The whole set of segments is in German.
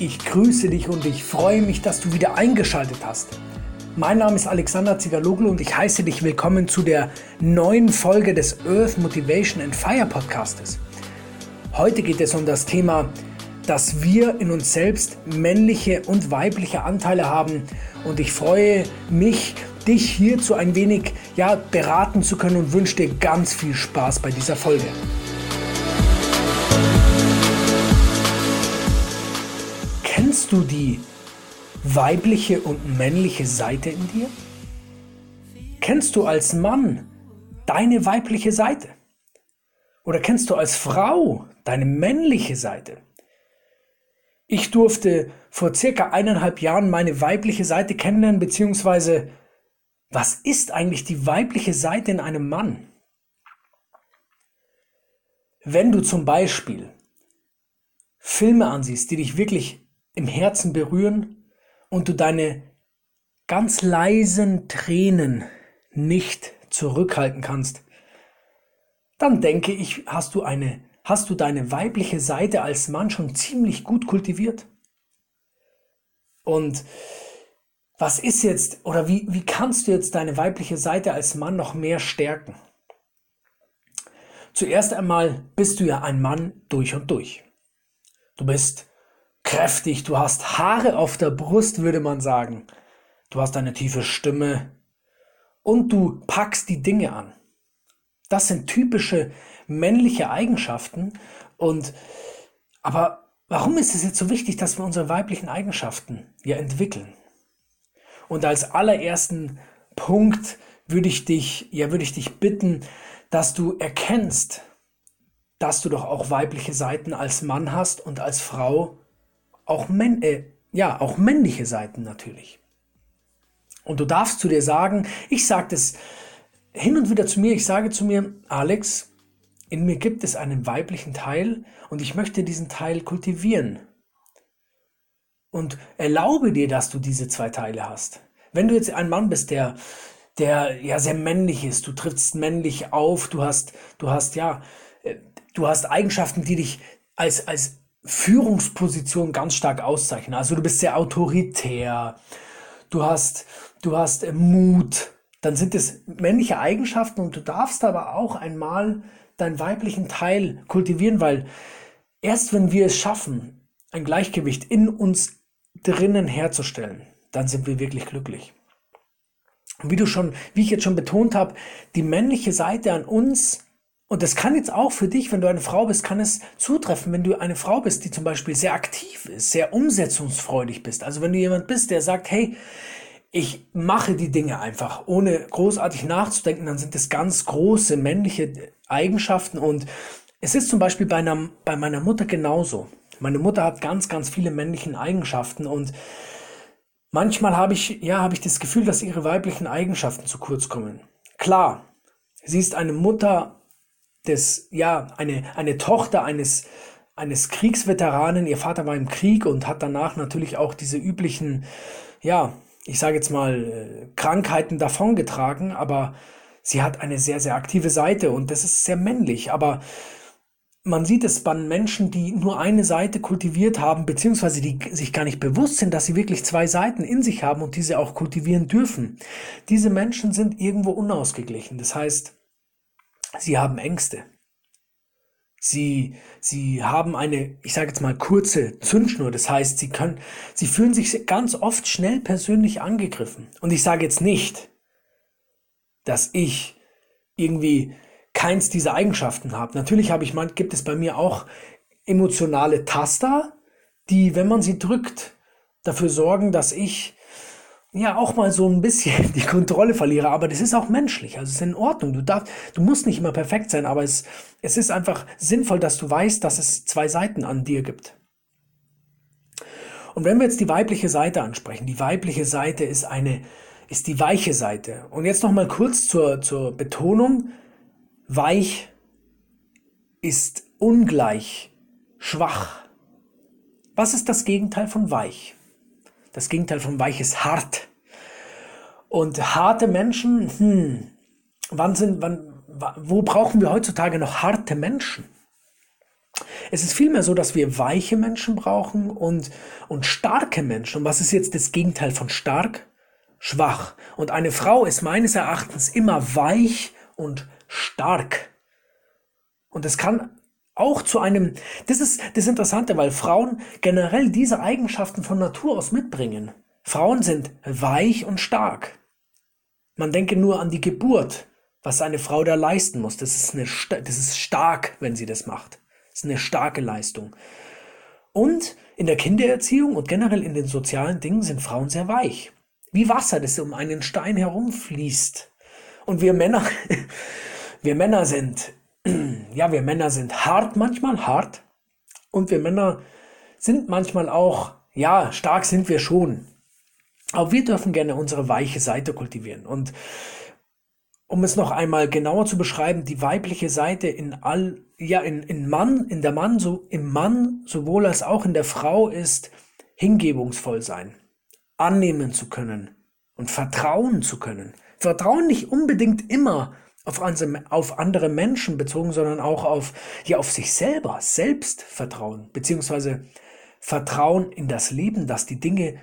ich grüße dich und ich freue mich, dass du wieder eingeschaltet hast. Mein Name ist Alexander Zigaloglu und ich heiße dich willkommen zu der neuen Folge des Earth Motivation and Fire Podcastes. Heute geht es um das Thema, dass wir in uns selbst männliche und weibliche Anteile haben und ich freue mich, dich hierzu ein wenig ja, beraten zu können und wünsche dir ganz viel Spaß bei dieser Folge. Kennst du die weibliche und männliche Seite in dir? Kennst du als Mann deine weibliche Seite? Oder kennst du als Frau deine männliche Seite? Ich durfte vor circa eineinhalb Jahren meine weibliche Seite kennenlernen, beziehungsweise was ist eigentlich die weibliche Seite in einem Mann? Wenn du zum Beispiel Filme ansiehst, die dich wirklich im Herzen berühren und du deine ganz leisen Tränen nicht zurückhalten kannst, dann denke ich, hast du eine, hast du deine weibliche Seite als Mann schon ziemlich gut kultiviert. Und was ist jetzt oder wie, wie kannst du jetzt deine weibliche Seite als Mann noch mehr stärken? Zuerst einmal bist du ja ein Mann durch und durch. Du bist kräftig, du hast Haare auf der Brust, würde man sagen. Du hast eine tiefe Stimme und du packst die Dinge an. Das sind typische männliche Eigenschaften und aber warum ist es jetzt so wichtig, dass wir unsere weiblichen Eigenschaften ja entwickeln? Und als allerersten Punkt würde ich dich, ja, würde ich dich bitten, dass du erkennst, dass du doch auch weibliche Seiten als Mann hast und als Frau auch, männ äh, ja, auch männliche Seiten natürlich. Und du darfst zu dir sagen, ich sage das hin und wieder zu mir, ich sage zu mir, Alex, in mir gibt es einen weiblichen Teil und ich möchte diesen Teil kultivieren. Und erlaube dir, dass du diese zwei Teile hast. Wenn du jetzt ein Mann bist, der, der ja sehr männlich ist, du triffst männlich auf, du hast, du hast ja, äh, du hast Eigenschaften, die dich als, als Führungsposition ganz stark auszeichnen. Also du bist sehr autoritär, du hast, du hast äh, Mut, dann sind es männliche Eigenschaften und du darfst aber auch einmal deinen weiblichen Teil kultivieren, weil erst wenn wir es schaffen, ein Gleichgewicht in uns drinnen herzustellen, dann sind wir wirklich glücklich. Und wie du schon, wie ich jetzt schon betont habe, die männliche Seite an uns und das kann jetzt auch für dich, wenn du eine Frau bist, kann es zutreffen, wenn du eine Frau bist, die zum Beispiel sehr aktiv ist, sehr umsetzungsfreudig bist. Also wenn du jemand bist, der sagt, hey, ich mache die Dinge einfach, ohne großartig nachzudenken, dann sind es ganz große männliche Eigenschaften und es ist zum Beispiel bei, einer, bei meiner Mutter genauso. Meine Mutter hat ganz, ganz viele männliche Eigenschaften und manchmal habe ich, ja, habe ich das Gefühl, dass ihre weiblichen Eigenschaften zu kurz kommen. Klar, sie ist eine Mutter des, ja, eine, eine Tochter eines, eines Kriegsveteranen. Ihr Vater war im Krieg und hat danach natürlich auch diese üblichen, ja, ich sage jetzt mal, äh, Krankheiten davongetragen, aber sie hat eine sehr, sehr aktive Seite und das ist sehr männlich. Aber man sieht es bei Menschen, die nur eine Seite kultiviert haben, beziehungsweise die sich gar nicht bewusst sind, dass sie wirklich zwei Seiten in sich haben und diese auch kultivieren dürfen. Diese Menschen sind irgendwo unausgeglichen. Das heißt, Sie haben Ängste. Sie, sie haben eine, ich sage jetzt mal, kurze Zündschnur. Das heißt, sie können, sie fühlen sich ganz oft schnell persönlich angegriffen. Und ich sage jetzt nicht, dass ich irgendwie keins dieser Eigenschaften habe. Natürlich habe ich, man, gibt es bei mir auch emotionale Taster, die, wenn man sie drückt, dafür sorgen, dass ich ja auch mal so ein bisschen die Kontrolle verliere, aber das ist auch menschlich, also es ist in Ordnung. Du darfst, du musst nicht immer perfekt sein, aber es, es ist einfach sinnvoll, dass du weißt, dass es zwei Seiten an dir gibt. Und wenn wir jetzt die weibliche Seite ansprechen, die weibliche Seite ist eine, ist die weiche Seite. Und jetzt noch mal kurz zur, zur Betonung. Weich ist ungleich schwach. Was ist das Gegenteil von weich? Das Gegenteil von weich ist hart. Und harte Menschen, hm, wann sind, wann, wo brauchen wir heutzutage noch harte Menschen? Es ist vielmehr so, dass wir weiche Menschen brauchen und, und starke Menschen. Und was ist jetzt das Gegenteil von stark? Schwach. Und eine Frau ist meines Erachtens immer weich und stark. Und es kann auch zu einem, das ist das Interessante, weil Frauen generell diese Eigenschaften von Natur aus mitbringen. Frauen sind weich und stark. Man denke nur an die Geburt, was eine Frau da leisten muss. Das ist, eine, das ist stark, wenn sie das macht. Das ist eine starke Leistung. Und in der Kindererziehung und generell in den sozialen Dingen sind Frauen sehr weich. Wie Wasser, das um einen Stein herumfließt. Und wir Männer, wir Männer sind ja, wir Männer sind hart manchmal, hart. Und wir Männer sind manchmal auch, ja, stark sind wir schon. Aber wir dürfen gerne unsere weiche Seite kultivieren. Und um es noch einmal genauer zu beschreiben, die weibliche Seite in all, ja, in, in Mann, in der Mann, so, im Mann sowohl als auch in der Frau ist hingebungsvoll sein, annehmen zu können und vertrauen zu können. Vertrauen nicht unbedingt immer auf, auf andere Menschen bezogen, sondern auch auf, ja, auf sich selber, Selbstvertrauen, beziehungsweise Vertrauen in das Leben, dass die Dinge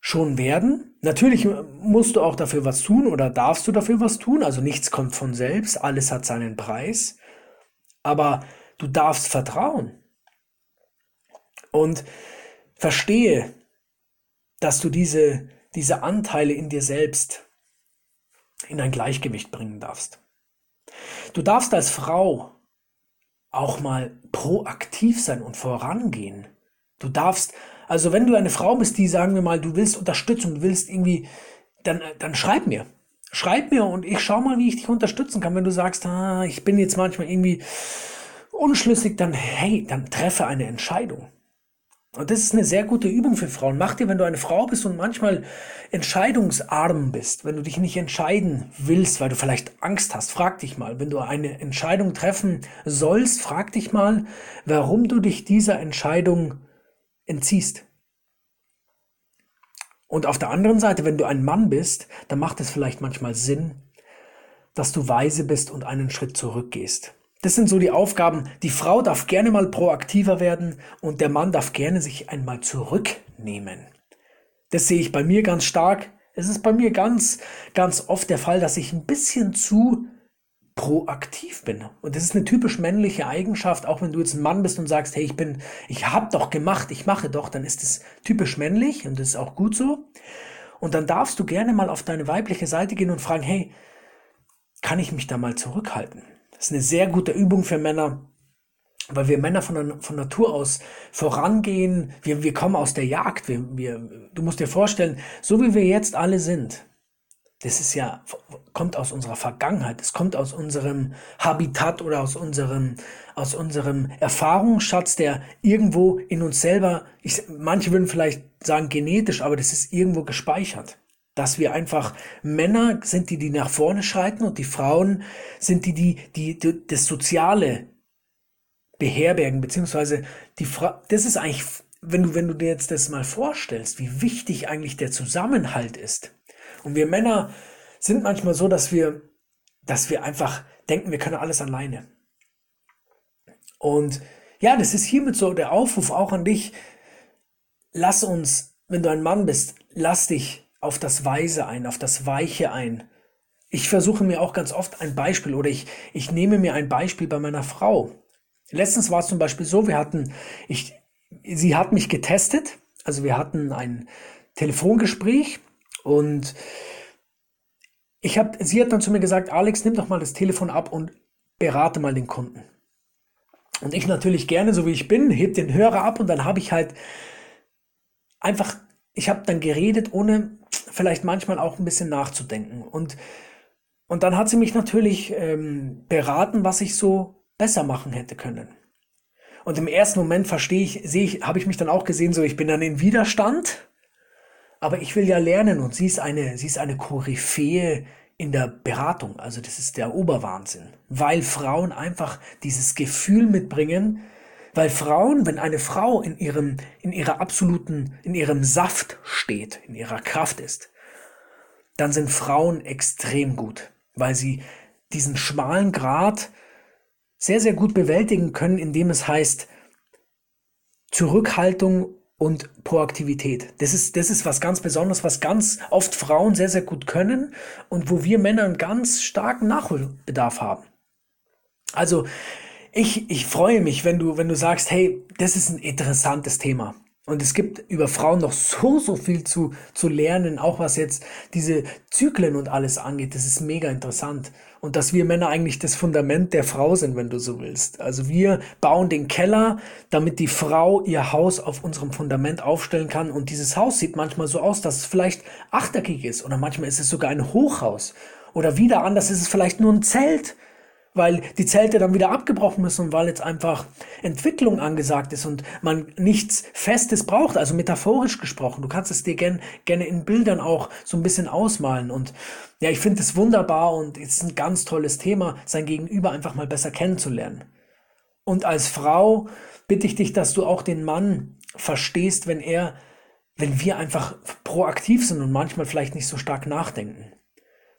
schon werden. Natürlich musst du auch dafür was tun oder darfst du dafür was tun. Also nichts kommt von selbst, alles hat seinen Preis. Aber du darfst vertrauen. Und verstehe, dass du diese, diese Anteile in dir selbst in ein Gleichgewicht bringen darfst. Du darfst als Frau auch mal proaktiv sein und vorangehen. Du darfst, also wenn du eine Frau bist, die sagen wir mal, du willst Unterstützung, du willst irgendwie, dann, dann schreib mir. Schreib mir und ich schau mal, wie ich dich unterstützen kann. Wenn du sagst, ah, ich bin jetzt manchmal irgendwie unschlüssig, dann hey, dann treffe eine Entscheidung. Und das ist eine sehr gute Übung für Frauen. Mach dir, wenn du eine Frau bist und manchmal entscheidungsarm bist, wenn du dich nicht entscheiden willst, weil du vielleicht Angst hast, frag dich mal, wenn du eine Entscheidung treffen sollst, frag dich mal, warum du dich dieser Entscheidung entziehst. Und auf der anderen Seite, wenn du ein Mann bist, dann macht es vielleicht manchmal Sinn, dass du weise bist und einen Schritt zurückgehst. Das sind so die Aufgaben. Die Frau darf gerne mal proaktiver werden und der Mann darf gerne sich einmal zurücknehmen. Das sehe ich bei mir ganz stark. Es ist bei mir ganz, ganz oft der Fall, dass ich ein bisschen zu proaktiv bin. Und das ist eine typisch männliche Eigenschaft, auch wenn du jetzt ein Mann bist und sagst, hey, ich bin, ich hab doch gemacht, ich mache doch, dann ist es typisch männlich und das ist auch gut so. Und dann darfst du gerne mal auf deine weibliche Seite gehen und fragen, hey, kann ich mich da mal zurückhalten? Das ist eine sehr gute Übung für Männer, weil wir Männer von, von Natur aus vorangehen. Wir, wir kommen aus der Jagd. Wir, wir, du musst dir vorstellen, so wie wir jetzt alle sind, das ist ja, kommt aus unserer Vergangenheit, es kommt aus unserem Habitat oder aus unserem, aus unserem Erfahrungsschatz, der irgendwo in uns selber, ich, manche würden vielleicht sagen genetisch, aber das ist irgendwo gespeichert dass wir einfach Männer sind, die die nach vorne schreiten und die Frauen sind die, die, die, die das Soziale beherbergen, beziehungsweise die Fra das ist eigentlich, wenn du, wenn du dir jetzt das mal vorstellst, wie wichtig eigentlich der Zusammenhalt ist. Und wir Männer sind manchmal so, dass wir, dass wir einfach denken, wir können alles alleine. Und ja, das ist hiermit so der Aufruf auch an dich. Lass uns, wenn du ein Mann bist, lass dich auf das Weise ein, auf das Weiche ein. Ich versuche mir auch ganz oft ein Beispiel oder ich, ich nehme mir ein Beispiel bei meiner Frau. Letztens war es zum Beispiel so, wir hatten, ich, sie hat mich getestet, also wir hatten ein Telefongespräch und ich hab, sie hat dann zu mir gesagt, Alex, nimm doch mal das Telefon ab und berate mal den Kunden. Und ich natürlich gerne, so wie ich bin, heb den Hörer ab und dann habe ich halt einfach, ich habe dann geredet, ohne vielleicht manchmal auch ein bisschen nachzudenken. Und, und dann hat sie mich natürlich ähm, beraten, was ich so besser machen hätte können. Und im ersten Moment verstehe ich, sehe ich, habe ich mich dann auch gesehen, so ich bin dann in Widerstand, aber ich will ja lernen und sie ist eine, sie ist eine Koryphäe in der Beratung. Also das ist der Oberwahnsinn, weil Frauen einfach dieses Gefühl mitbringen, weil Frauen, wenn eine Frau in ihrem, in ihrer absoluten, in ihrem Saft steht, in ihrer Kraft ist, dann sind Frauen extrem gut, weil sie diesen schmalen Grat sehr, sehr gut bewältigen können, indem es heißt, Zurückhaltung und Proaktivität. Das ist, das ist was ganz Besonderes, was ganz oft Frauen sehr, sehr gut können und wo wir Männer einen ganz starken Nachholbedarf haben. Also, ich, ich freue mich, wenn du, wenn du sagst, hey, das ist ein interessantes Thema. Und es gibt über Frauen noch so, so viel zu, zu lernen, auch was jetzt diese Zyklen und alles angeht. Das ist mega interessant. Und dass wir Männer eigentlich das Fundament der Frau sind, wenn du so willst. Also wir bauen den Keller, damit die Frau ihr Haus auf unserem Fundament aufstellen kann. Und dieses Haus sieht manchmal so aus, dass es vielleicht achteckig ist. Oder manchmal ist es sogar ein Hochhaus. Oder wieder anders ist es vielleicht nur ein Zelt weil die Zelte dann wieder abgebrochen müssen und weil jetzt einfach Entwicklung angesagt ist und man nichts Festes braucht, also metaphorisch gesprochen. Du kannst es dir gern, gerne in Bildern auch so ein bisschen ausmalen und ja, ich finde es wunderbar und es ist ein ganz tolles Thema, sein Gegenüber einfach mal besser kennenzulernen. Und als Frau bitte ich dich, dass du auch den Mann verstehst, wenn er, wenn wir einfach proaktiv sind und manchmal vielleicht nicht so stark nachdenken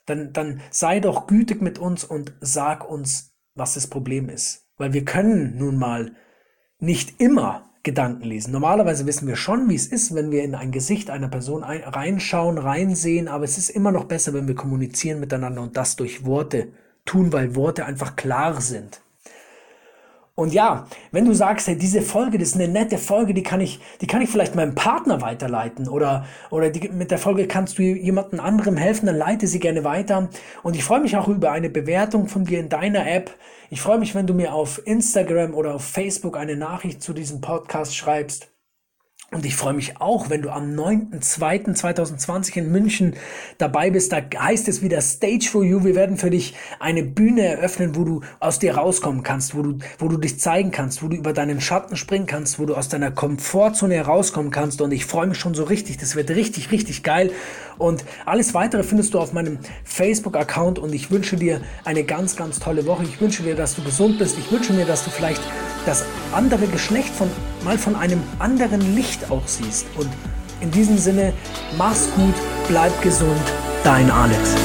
dann, dann sei doch gütig mit uns und sag uns, was das Problem ist. Weil wir können nun mal nicht immer Gedanken lesen. Normalerweise wissen wir schon, wie es ist, wenn wir in ein Gesicht einer Person ein, reinschauen, reinsehen, aber es ist immer noch besser, wenn wir kommunizieren miteinander und das durch Worte tun, weil Worte einfach klar sind. Und ja, wenn du sagst, hey, diese Folge, das ist eine nette Folge, die kann ich, die kann ich vielleicht meinem Partner weiterleiten oder, oder die, mit der Folge kannst du jemandem anderem helfen, dann leite sie gerne weiter. Und ich freue mich auch über eine Bewertung von dir in deiner App. Ich freue mich, wenn du mir auf Instagram oder auf Facebook eine Nachricht zu diesem Podcast schreibst. Und ich freue mich auch, wenn du am 9.2.2020 in München dabei bist. Da heißt es wieder Stage for You. Wir werden für dich eine Bühne eröffnen, wo du aus dir rauskommen kannst, wo du, wo du dich zeigen kannst, wo du über deinen Schatten springen kannst, wo du aus deiner Komfortzone herauskommen kannst. Und ich freue mich schon so richtig. Das wird richtig, richtig geil. Und alles weitere findest du auf meinem Facebook-Account. Und ich wünsche dir eine ganz, ganz tolle Woche. Ich wünsche dir, dass du gesund bist. Ich wünsche mir, dass du vielleicht das andere Geschlecht von, mal von einem anderen Licht auch siehst. Und in diesem Sinne, mach's gut, bleib gesund, dein Alex.